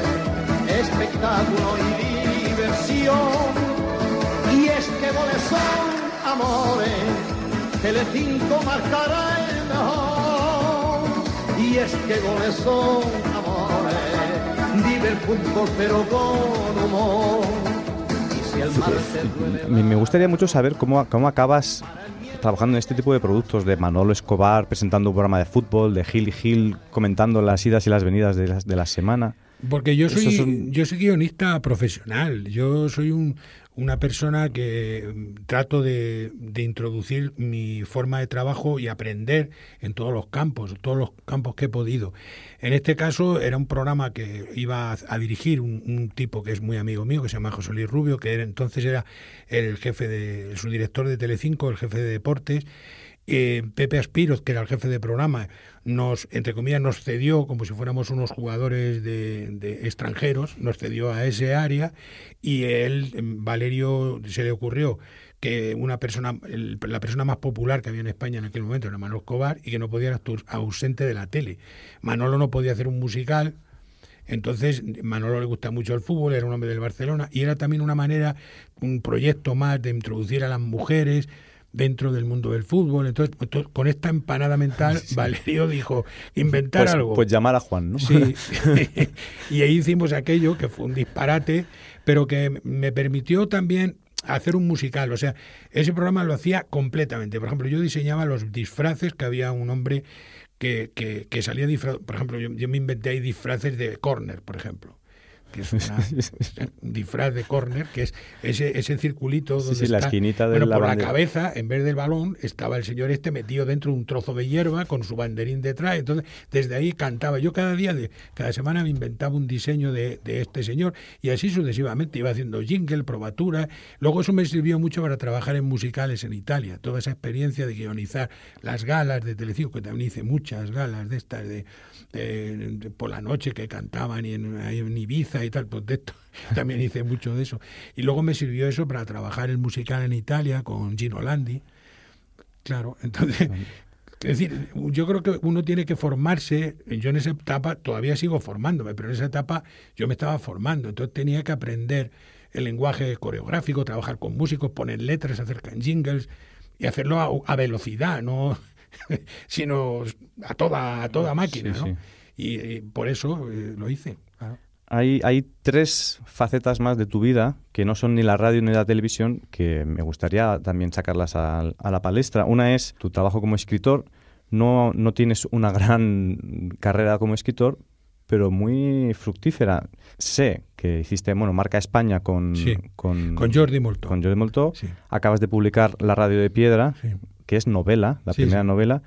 espectáculo y diversión. Y es que goles son amores, Telecinco marcará el mejor. Y es que goles son amores pero con humor. Me gustaría mucho saber cómo, cómo acabas trabajando en este tipo de productos de Manolo Escobar, presentando un programa de fútbol, de Gil y Gil, comentando las idas y las venidas de la, de la semana. Porque yo soy, yo soy guionista profesional, yo soy un, una persona que mm, trato de, introducir mi forma de trabajo y aprender en todos los campos, todos los campos que he podido. En este caso era un programa que iba a, dirigir un, tipo que es muy amigo mío, que se llama José Luis Rubio, que entonces era el jefe de, el subdirector de Telecinco, el jefe de deportes, eh, Pepe Aspiroz, que era el jefe de programa, nos, entre comillas, nos cedió, como si fuéramos unos jugadores de, extranjeros, nos cedió a ese área y él, Valerio, se le ocurrió que una persona, el- la persona más popular que había en España en aquel momento era Manolo Escobar y que no podía estar ausente de la tele. Manolo no podía hacer un musical, entonces Manolo le gusta mucho el fútbol, era un hombre del Barcelona y era también una manera, un proyecto más de introducir a las mujeres dentro del mundo del fútbol. Entonces, to- con esta empanada mental, Valerio dijo, inventar Pues, algo. pues llamar a Juan, ¿no? Sí, y ahí hicimos aquello que fue un disparate, pero que me permitió también hacer un musical. O sea, ese programa lo hacía completamente. Por ejemplo, yo diseñaba los disfraces que había un hombre que, que, que salía disfrazado. Por ejemplo, yo, yo me inventé ahí disfraces de corner, por ejemplo. Que es una- un disfraz de corner, que es ese, ese circulito donde sí, la está- esquinita de bueno, la por la cabeza, en vez del balón, estaba el señor este metido dentro de un trozo de hierba con su banderín detrás. Entonces, desde ahí cantaba. Yo cada día, de, cada semana me inventaba un diseño de, de este señor y así sucesivamente. Iba haciendo jingle, probatura. Luego eso me sirvió mucho para trabajar en musicales en Italia. Toda esa experiencia de guionizar las galas de Telecinco, que también hice muchas galas de estas de, de por la noche que cantaban y en, Ibiza y tal. Pues de esto también hice mucho de eso. Y luego me sirvió eso para trabajar el musical en Italia con Gino Landi. Claro, entonces, es decir, yo creo que uno tiene que formarse. Yo en esa etapa todavía sigo formándome, pero en esa etapa yo me estaba formando, entonces tenía que aprender el lenguaje coreográfico, trabajar con músicos, poner letras, hacer jingles y hacerlo a velocidad, no sino a toda a toda máquina, Sí, ¿no? sí. Y, y por eso eh, lo hice. Hay, hay tres facetas más de tu vida que no son ni la radio ni la televisión que me gustaría también sacarlas a, a la palestra. Una es tu trabajo como escritor. No, no tienes una gran carrera como escritor, pero muy fructífera. Sé que hiciste, bueno, Marca España con... Sí, con, con Jordi Moltó. Con Jordi Moltó. Sí. Acabas de publicar La Radio de Piedra, Sí. Que es novela, la Sí, primera sí. novela.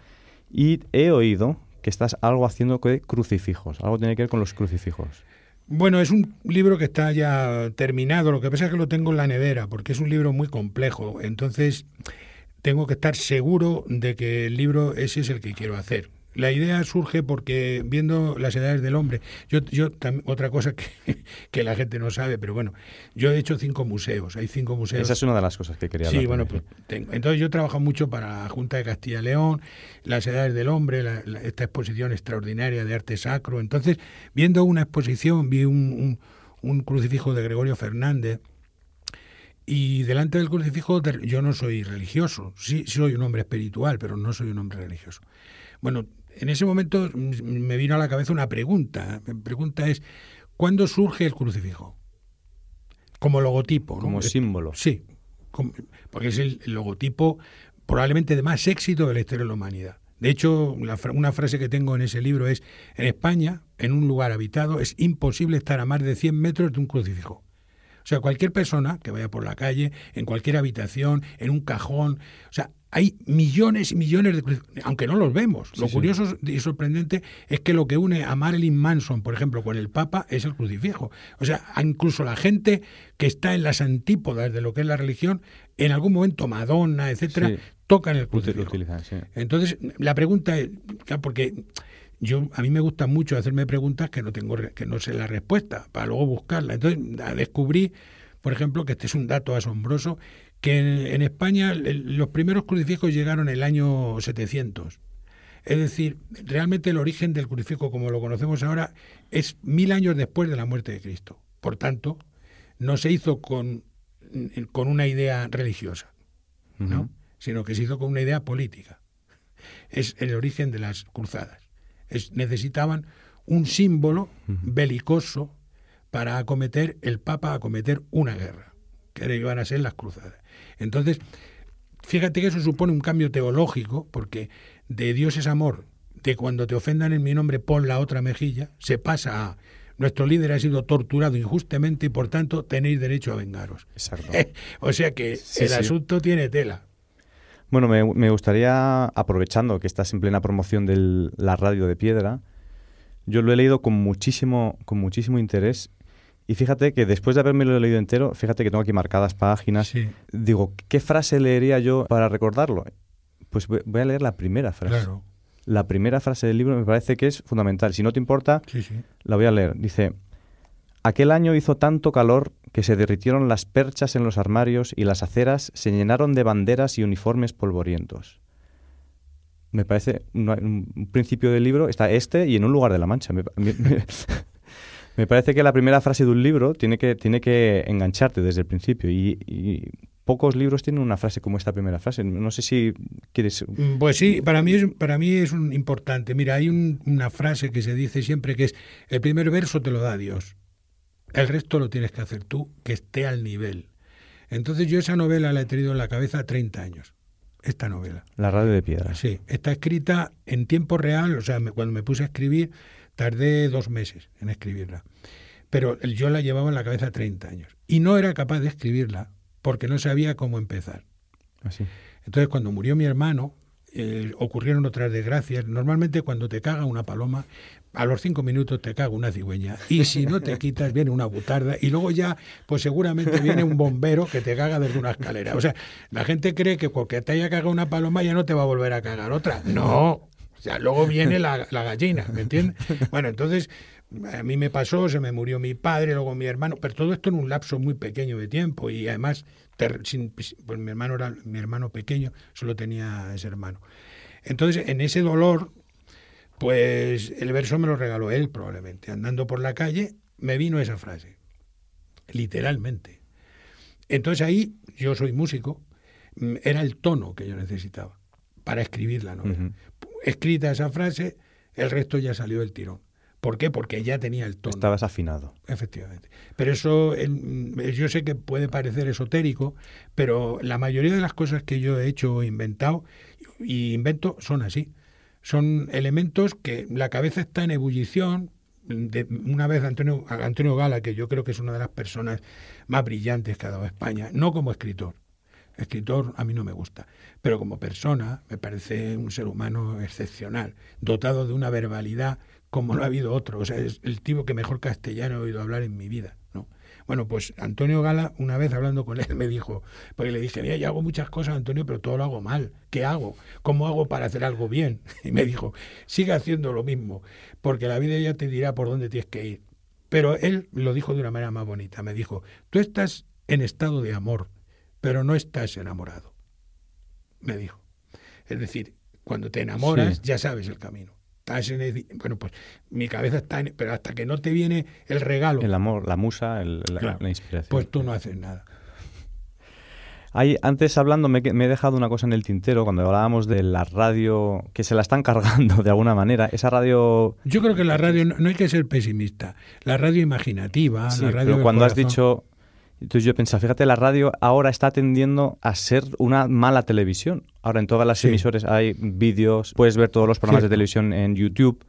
Y he oído que estás algo haciendo de crucifijos. Algo tiene que ver con los crucifijos. Bueno, es un libro que está ya terminado, lo que pasa es que lo tengo en la nevera, porque es un libro muy complejo, entonces tengo que estar seguro de que el libro ese es el que quiero hacer. La idea surge porque viendo las edades del hombre, yo, yo tam- otra cosa que, que la gente no sabe, pero bueno, yo he hecho cinco museos, hay cinco museos. Esa es una de las cosas que quería hablar. Sí, bueno, pues tengo- entonces yo he trabajado mucho para la Junta de Castilla y León, las edades del hombre, la- la- esta exposición extraordinaria de arte sacro. Entonces, viendo una exposición, vi un, un- un crucifijo de Gregorio Fernández y delante del crucifijo yo no soy religioso, sí soy un hombre espiritual, pero no soy un hombre religioso. Bueno, en ese momento me vino a la cabeza una pregunta. Mi pregunta es, ¿cuándo surge el crucifijo? Como logotipo. ¿no? Como símbolo. Sí, porque es el, logotipo probablemente de más éxito de la historia de la humanidad. De hecho, una frase que tengo en ese libro es, en España, en un lugar habitado, es imposible estar a más de 100 metros de un crucifijo. O sea, cualquier persona que vaya por la calle, en cualquier habitación, en un cajón, o sea, hay millones y millones de crucifijos, aunque no los vemos. Lo sí. curioso y sorprendente es que lo que une a Marilyn Manson, por ejemplo, con el Papa es el crucifijo. O sea, incluso la gente que está en las antípodas de lo que es la religión, en algún momento Madonna, etcétera, Sí. tocan el crucifijo. utilizan. Entonces, la pregunta es, porque yo a mí me gusta mucho hacerme preguntas que no tengo que no sé la respuesta para luego buscarla. Entonces, descubrí, por ejemplo, que este es un dato asombroso que en, en España el- los primeros crucifijos llegaron en el año 700. Es decir, realmente el origen del crucifijo como lo conocemos ahora es mil años después de la muerte de Cristo. Por tanto, no se hizo con, con una idea religiosa. ¿no? Sino que se hizo con una idea política. Es el origen de las cruzadas. Es, necesitaban un símbolo belicoso para acometer, el Papa acometer una guerra, que iban a ser las cruzadas. Entonces, fíjate que eso supone un cambio teológico, porque de Dios es amor, de cuando te ofendan en mi nombre pon la otra mejilla, se pasa a nuestro líder ha sido torturado injustamente y por tanto tenéis derecho a vengaros. Exacto. o sea que Sí, el sí. asunto tiene tela. Bueno, me, me gustaría, aprovechando que estás en plena promoción de la radio de piedra, yo lo he leído con muchísimo, con muchísimo interés. Y fíjate que después de haberme leído entero, fíjate que tengo aquí marcadas páginas. Sí. Digo, ¿qué frase leería yo para recordarlo? Pues voy voy a leer la primera frase. Claro. La primera frase del libro me parece que es fundamental. Si no te importa, Sí, sí. la voy a leer. Dice, aquel año hizo tanto calor que se derritieron las perchas en los armarios y las aceras se llenaron de banderas y uniformes polvorientos. Me parece un, un principio del libro, está este y en un lugar de la mancha. Me, me- me- parece que la primera frase de un libro tiene que, tiene que engancharte desde el principio y, y pocos libros tienen una frase como esta primera frase. No sé si quieres... Mm, Pues sí, para mí es, para mí es un importante. Mira, hay un- una frase que se dice siempre que es, el primer verso te lo da Dios, el resto lo tienes que hacer tú, que esté al nivel. Entonces yo esa novela la he tenido en la cabeza 30 años, esta novela. La radio de piedra. Sí, está escrita en tiempo real, o sea, me- cuando me puse a escribir, tardé dos meses en escribirla. Pero yo la llevaba en la cabeza 30 años. Y no era capaz de escribirla porque no sabía cómo empezar. Así. Entonces, cuando murió mi hermano, eh, ocurrieron otras desgracias. Normalmente, cuando te caga una paloma, a los cinco minutos te caga una cigüeña. Y si no te quitas, viene una butarda. Y luego ya, pues seguramente viene un bombero que te caga desde una escalera. O sea, la gente cree que porque te haya cagado una paloma ya no te va a volver a cagar otra. No. O sea, luego viene la, la gallina, ¿me entiendes? Bueno, entonces, a mí me pasó, se me murió mi padre, luego mi hermano, pero todo esto en un lapso muy pequeño de tiempo y además, sin- pues mi hermano era mi hermano pequeño, solo tenía ese hermano. Entonces, en ese dolor, pues el verso me lo regaló él probablemente. Andando por la calle, me vino esa frase, literalmente. Entonces ahí, yo soy músico, mm, era el tono que yo necesitaba para escribir la novela. Escrita esa frase, el resto ya salió del tirón. ¿Por qué? Porque ya tenía el tono. Estabas afinado. Efectivamente. Pero eso, en- yo sé que puede parecer esotérico, pero la mayoría de las cosas que yo he hecho o inventado y invento son así. Son elementos que la cabeza está en ebullición. De, una vez Antonio, Antonio Gala, que yo creo que es una de las personas más brillantes que ha dado España, no como escritor. Escritor a mí no me gusta, pero como persona me parece un ser humano excepcional, dotado de una verbalidad como no ha habido otro. O sea, es el tipo que mejor castellano he oído hablar en mi vida. ¿no? Bueno, pues Antonio Gala, una vez hablando con él, me dijo, porque le dije, mira, yo hago muchas cosas, Antonio, pero todo lo hago mal. ¿Qué hago? ¿Cómo hago para hacer algo bien? Y me dijo, sigue haciendo lo mismo, porque la vida ya te dirá por dónde tienes que ir. Pero él lo dijo de una manera más bonita. Me dijo, tú estás en estado de amor, pero no estás enamorado. Me dijo. Es decir, cuando te enamoras, Sí. ya sabes el camino. Estás en el- bueno, pues mi cabeza está en, pero hasta que no te viene el regalo, El amor, la musa, el- la, Claro. la inspiración. pues tú no haces nada. Hay, antes hablando, me, me he dejado una cosa en el tintero cuando hablábamos de la radio que se la están cargando de alguna manera. Esa radio. Yo creo que la radio no, no hay que ser pesimista. La radio imaginativa, Sí, la radio pero cuando has corazón. dicho. Entonces yo pensaba, fíjate, la radio ahora está tendiendo a ser una mala televisión. Ahora en todas las Sí. emisoras hay vídeos, puedes ver todos los programas de televisión en YouTube.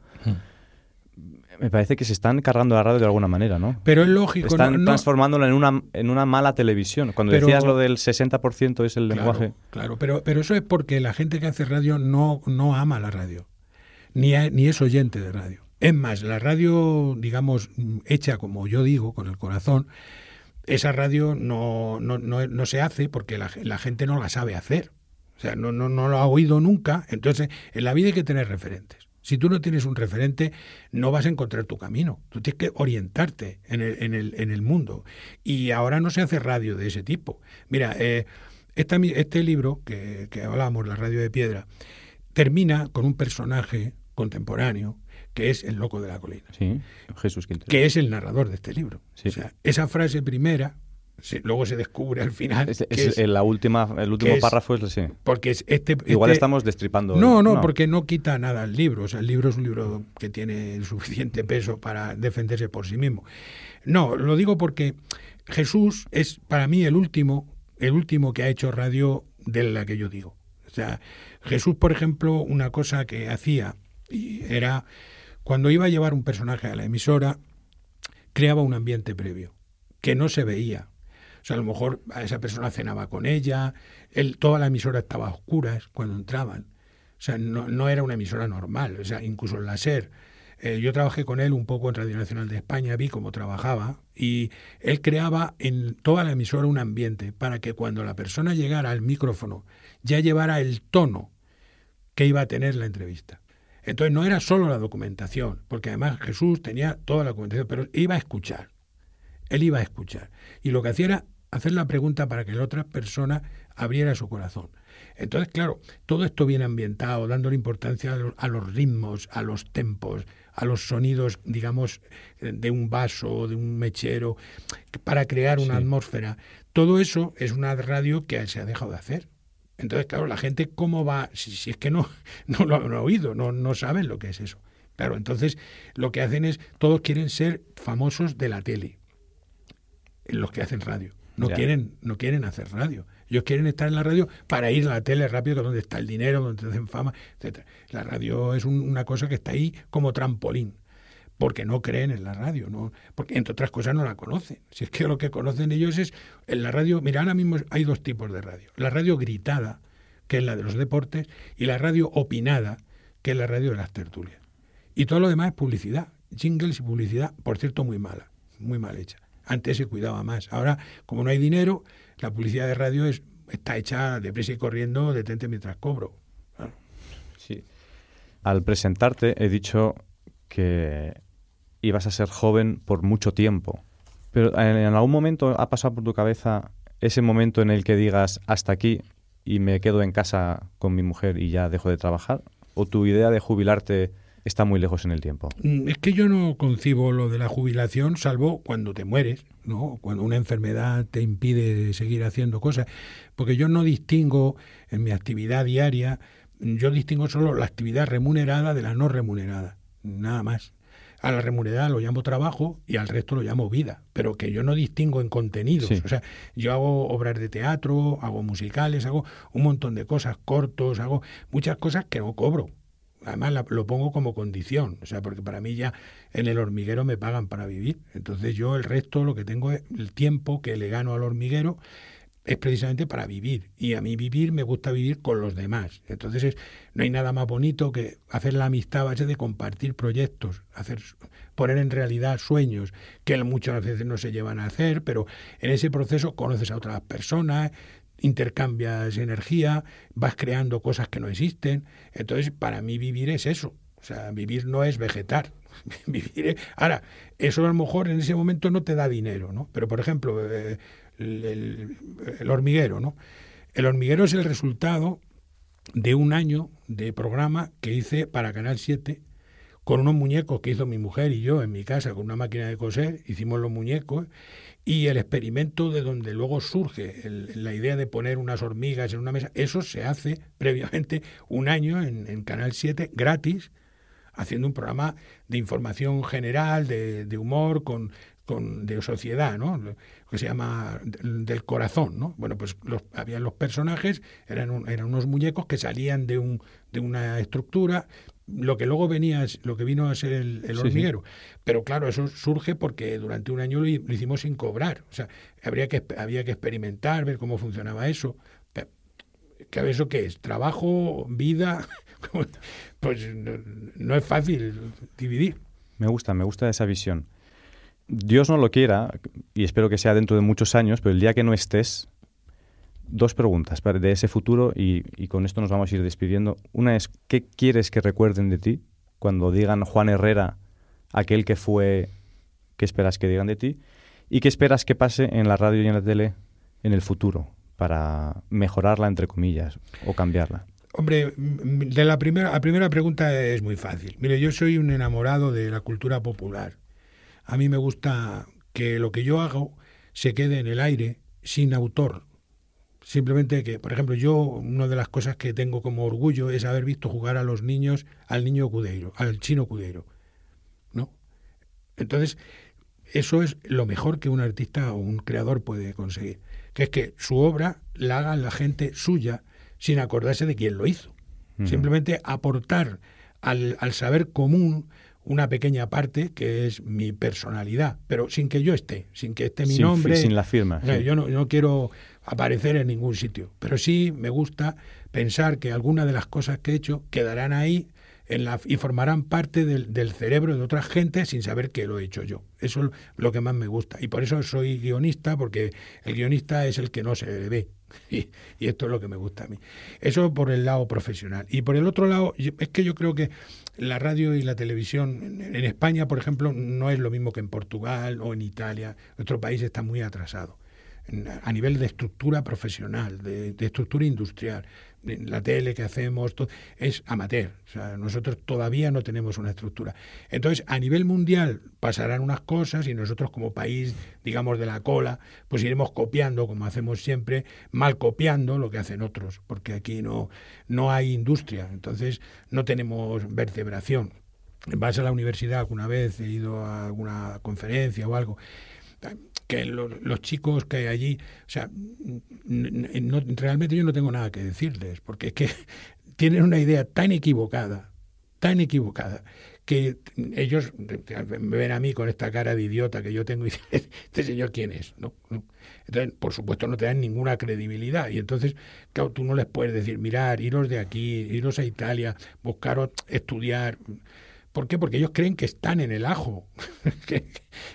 Me parece que se están cargando la radio de alguna manera, ¿no? Pero es lógico, Están no- no- transformándola en una, en una mala televisión. Cuando Pero- decías lo del 60% es el Claro, lenguaje. Claro, pero, pero eso es porque la gente que hace radio no, no ama la radio, ni, a- ni es oyente de radio. Es más, la radio, digamos, hecha como yo digo, con el corazón, esa radio no, no, no, se hace porque la, gente no la sabe hacer. O sea, no, no, no lo ha oído nunca. Entonces, en la vida hay que tener referentes. Si tú no tienes un referente, no vas a encontrar tu camino. Tú tienes que orientarte en el, en el, en el mundo. Y ahora no se hace radio de ese tipo. Mira, eh, esta este libro que, que hablábamos, La Radio de Piedra, termina con un personaje contemporáneo que es el loco de la colina, Sí, Jesús Quintero. que es el narrador de este libro. Sí. O sea, esa frase primera, se- luego se descubre al final. Es, que es- la última, el último párrafo es sí. porque es este, Igual este- estamos destripando. no, no, porque no quita nada al libro. O sea, el libro es un libro que tiene el suficiente peso para defenderse por sí mismo. No, lo digo porque Jesús es para mí el último, el último que ha hecho radio de la que yo digo. O sea, Jesús, por ejemplo, una cosa que hacía y era cuando iba a llevar un personaje a la emisora, creaba un ambiente previo que no se veía. O sea, a lo mejor a esa persona cenaba con ella, él, toda la emisora estaba a oscuras cuando entraban. O sea, no, no era una emisora normal. O sea, incluso en la SER. eh, yo trabajé con él un poco en Radio Nacional de España, vi cómo trabajaba y él creaba en toda la emisora un ambiente para que cuando la persona llegara al micrófono ya llevara el tono que iba a tener la entrevista. Entonces no era solo la documentación, porque además Jesús tenía toda la documentación, pero iba a escuchar. él iba a escuchar. Y lo que hacía era hacer la pregunta para que la otra persona abriera su corazón. Entonces, claro, todo esto viene ambientado, dándole importancia a los ritmos, a los tempos, a los sonidos, digamos, de un vaso, de un mechero, para crear una atmósfera. Todo eso es una radio que se ha dejado de hacer. Entonces, claro, la gente, ¿cómo va? Si, es que no, no lo han oído, no, no saben lo que es eso. Claro, entonces lo que hacen es, todos quieren ser famosos de la tele, los que hacen radio. No quieren, no quieren hacer radio. Ellos quieren estar en la radio para ir a la tele rápido, que es donde está el dinero, donde hacen fama, etcétera. La radio es una cosa que está ahí como trampolín, porque no creen en la radio, no, porque entre otras cosas no la conocen. Si es que lo que conocen ellos es en la radio. Mira, ahora mismo hay dos tipos de radio: la radio gritada, que es la de los deportes, y la radio opinada, que es la radio de las tertulias. Y todo lo demás es publicidad, jingles y publicidad, por cierto, muy mala, muy mal hecha. Antes se cuidaba más. Ahora, como no hay dinero, la publicidad de radio es, está hecha deprisa y corriendo, detente mientras cobro. Sí. Al presentarte he dicho que ibas a ser joven por mucho tiempo. Pero en algún momento ha pasado por tu cabeza ese momento en el que digas hasta aquí y me quedo en casa con mi mujer y ya dejo de trabajar? ¿O tu idea de jubilarte está muy lejos en el tiempo. Mm, es que yo no concibo lo de la jubilación salvo cuando te mueres, ¿no? Cuando una enfermedad te impide seguir haciendo cosas, porque yo no distingo en mi actividad diaria, yo distingo solo la actividad remunerada de la no remunerada, nada más. A la remunerada lo llamo trabajo y al resto lo llamo vida, pero que yo no distingo en contenidos. O sea, yo hago obras de teatro, hago musicales, hago un montón de cosas, cortos, hago muchas cosas que no cobro además lo pongo como condición, o sea, porque para mí ya en el hormiguero me pagan para vivir. Entonces yo el resto, lo que tengo es el tiempo que le gano al hormiguero es precisamente para vivir. Y a mí vivir me gusta vivir con los demás. Entonces no hay nada más bonito que hacer la amistad a base de compartir proyectos, hacer poner en realidad sueños que muchas veces no se llevan a hacer, pero en ese proceso conoces a otras personas, intercambias energía, vas creando cosas que no existen. Entonces, para mí vivir es eso. O sea, vivir no es vegetar. vivir Ahora, eso a lo mejor en ese momento no te da dinero, ¿no? Pero, por ejemplo, eh, el, el, hormiguero, ¿no? El hormiguero es el resultado de un año de programa que hice para Canal 7 con unos muñecos que hizo mi mujer y yo en mi casa con una máquina de coser, hicimos los muñecos y el experimento de donde luego surge la idea de poner unas hormigas en una mesa, eso se hace previamente un año en, Canal 7 gratis, haciendo un programa de información general, de, humor, con, con, de sociedad, ¿no? que se llama del corazón, ¿no? Bueno, pues los, habían los personajes, eran, eran unos muñecos que salían de, un, de una estructura, lo que luego venía, lo que vino a ser el, hormiguero. Pero claro, eso surge porque durante un año lo, hicimos sin cobrar. O sea, habría que, había que experimentar, ver cómo funcionaba eso. ¿Eso qué es? ¿Trabajo? ¿Vida? pues no, es fácil dividir. Me gusta, me gusta esa visión. Dios no lo quiera, y espero que sea dentro de muchos años, pero el día que no estés, dos preguntas de ese futuro y, con esto nos vamos a ir despidiendo. Una es, ¿qué quieres que recuerden de ti cuando digan Juan Herrera, aquel que fue, qué esperas que digan de ti? ¿Y qué esperas que pase en la radio y en la tele en el futuro para mejorarla, entre comillas, o cambiarla? Hombre, la primera, la primera pregunta es muy fácil. Mire, yo soy un enamorado de la cultura popular. A mí me gusta que lo que yo hago se quede en el aire sin autor, Simplemente que, por ejemplo, yo una de las cosas que tengo como orgullo es haber visto jugar a los niños al niño Cudeiro, al chino Cudeiro, ¿no? Entonces, eso es lo mejor que un artista o un creador puede conseguir, que es que su obra la haga la gente suya sin acordarse de quién lo hizo. Simplemente aportar al, al saber común una pequeña parte que es mi personalidad, pero sin que yo esté, sin que esté mi nombre. Sin la firma. Yo no, no, quiero aparecer en ningún sitio, pero sí me gusta pensar que algunas de las cosas que he hecho quedarán ahí en la, y formarán parte del, del, cerebro de otra gente sin saber que lo he hecho yo. Eso es lo que más me gusta. Y por eso soy guionista, porque el guionista es el que no se le ve. Y, y esto es lo que me gusta a mí. Eso por el lado profesional. Y por el otro lado, es que yo creo que la radio y la televisión en, España, por ejemplo, no es lo mismo que en Portugal o en Italia. Nuestro país está muy atrasado a nivel de estructura profesional, de, de estructura industrial. La tele que hacemos es amateur. O sea, nosotros todavía no tenemos una estructura. Entonces, a nivel mundial pasarán unas cosas y nosotros como país, digamos, de la cola, pues iremos copiando, como hacemos siempre, mal copiando lo que hacen otros, porque aquí no, no hay industria. Entonces, no tenemos vertebración. Vas a la universidad alguna vez, he ido a alguna conferencia o algo, que lo- los chicos que hay allí, o sea, realmente yo no tengo nada que decirles, porque es que tienen una idea tan equivocada, tan equivocada, que ellos me ven a mí con esta cara de idiota que yo tengo y dicen, este señor quién es. ¿No? Entonces, por supuesto, no te dan ninguna credibilidad. Y entonces, claro, tú no les puedes decir, mirar, iros de aquí, iros a Italia, buscaros estudiar. ¿Por qué? Porque ellos creen que están en el ajo. Que-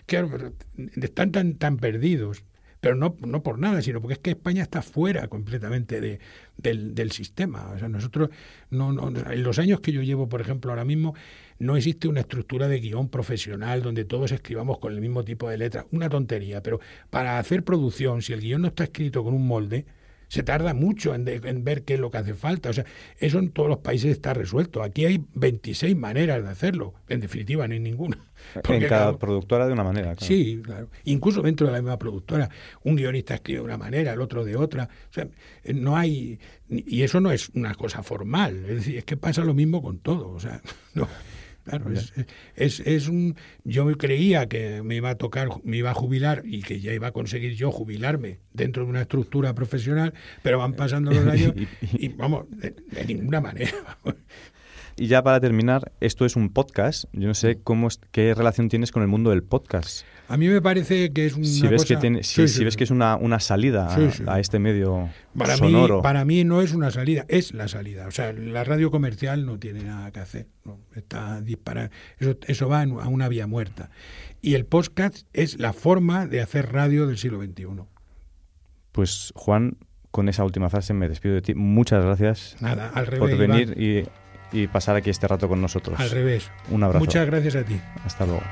pero están tan, tan perdidos. Pero no, no por nada, sino porque es que España está fuera completamente de, del, sistema. O sea, nosotros, no, no, en los años que yo llevo, por ejemplo, ahora mismo, no existe una estructura de guion profesional donde todos escribamos con el mismo tipo de letra. Una tontería, pero para hacer producción, si el guion no está escrito con un molde, se tarda mucho en, de- en ver qué es lo que hace falta. O sea, eso en todos los países está resuelto. Aquí hay 26 maneras de hacerlo. En definitiva, no hay ninguna. En cada claro, productora de una manera. claro. Sí, claro. Incluso dentro de la misma productora, un guionista escribe de una manera, el otro de otra. O sea, eh, no hay. Y eso no es una cosa formal. Es decir, es que pasa lo mismo con todo. O sea, no. Claro, es, es, es un. Yo creía que me iba a tocar, me iba a jubilar y que ya iba a conseguir yo jubilarme dentro de una estructura profesional, pero van pasando los años y, vamos, de, de ninguna manera. Y ya para terminar, esto es un podcast. Yo no sé cómo es- qué relación tienes con el mundo del podcast. A mí me parece que es una Si ves, cosa- que, tiene, si, Sí, si sí, ves sí. que es una, una salida a- este medio Para sonoro. mí, para mí no es una salida, es la salida. O sea, la radio comercial no tiene nada que hacer. no, está disparada. Eso, eso va a una vía muerta. Y el podcast es la forma de hacer radio del siglo XXI. Pues Juan, con esa última frase me despido de ti. Muchas gracias Nada, al por venir y, y pasar aquí este rato con nosotros. Al revés. Un abrazo. Muchas gracias a ti. Hasta luego.